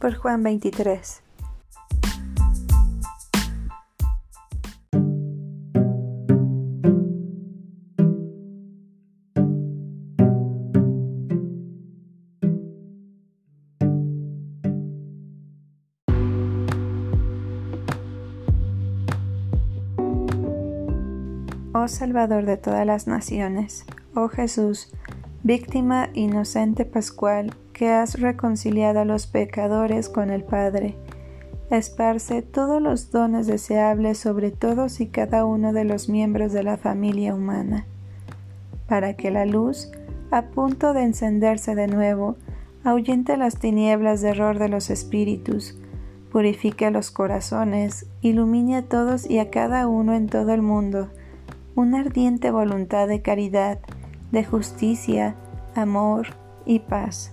por Juan 23. Oh Salvador de todas las naciones, oh Jesús, víctima inocente pascual que has reconciliado a los pecadores con el Padre. Esparce todos los dones deseables sobre todos y cada uno de los miembros de la familia humana, para que la luz, a punto de encenderse de nuevo, ahuyente las tinieblas de error de los espíritus, purifique los corazones, ilumine a todos y a cada uno en todo el mundo, una ardiente voluntad de caridad, de justicia, amor y paz.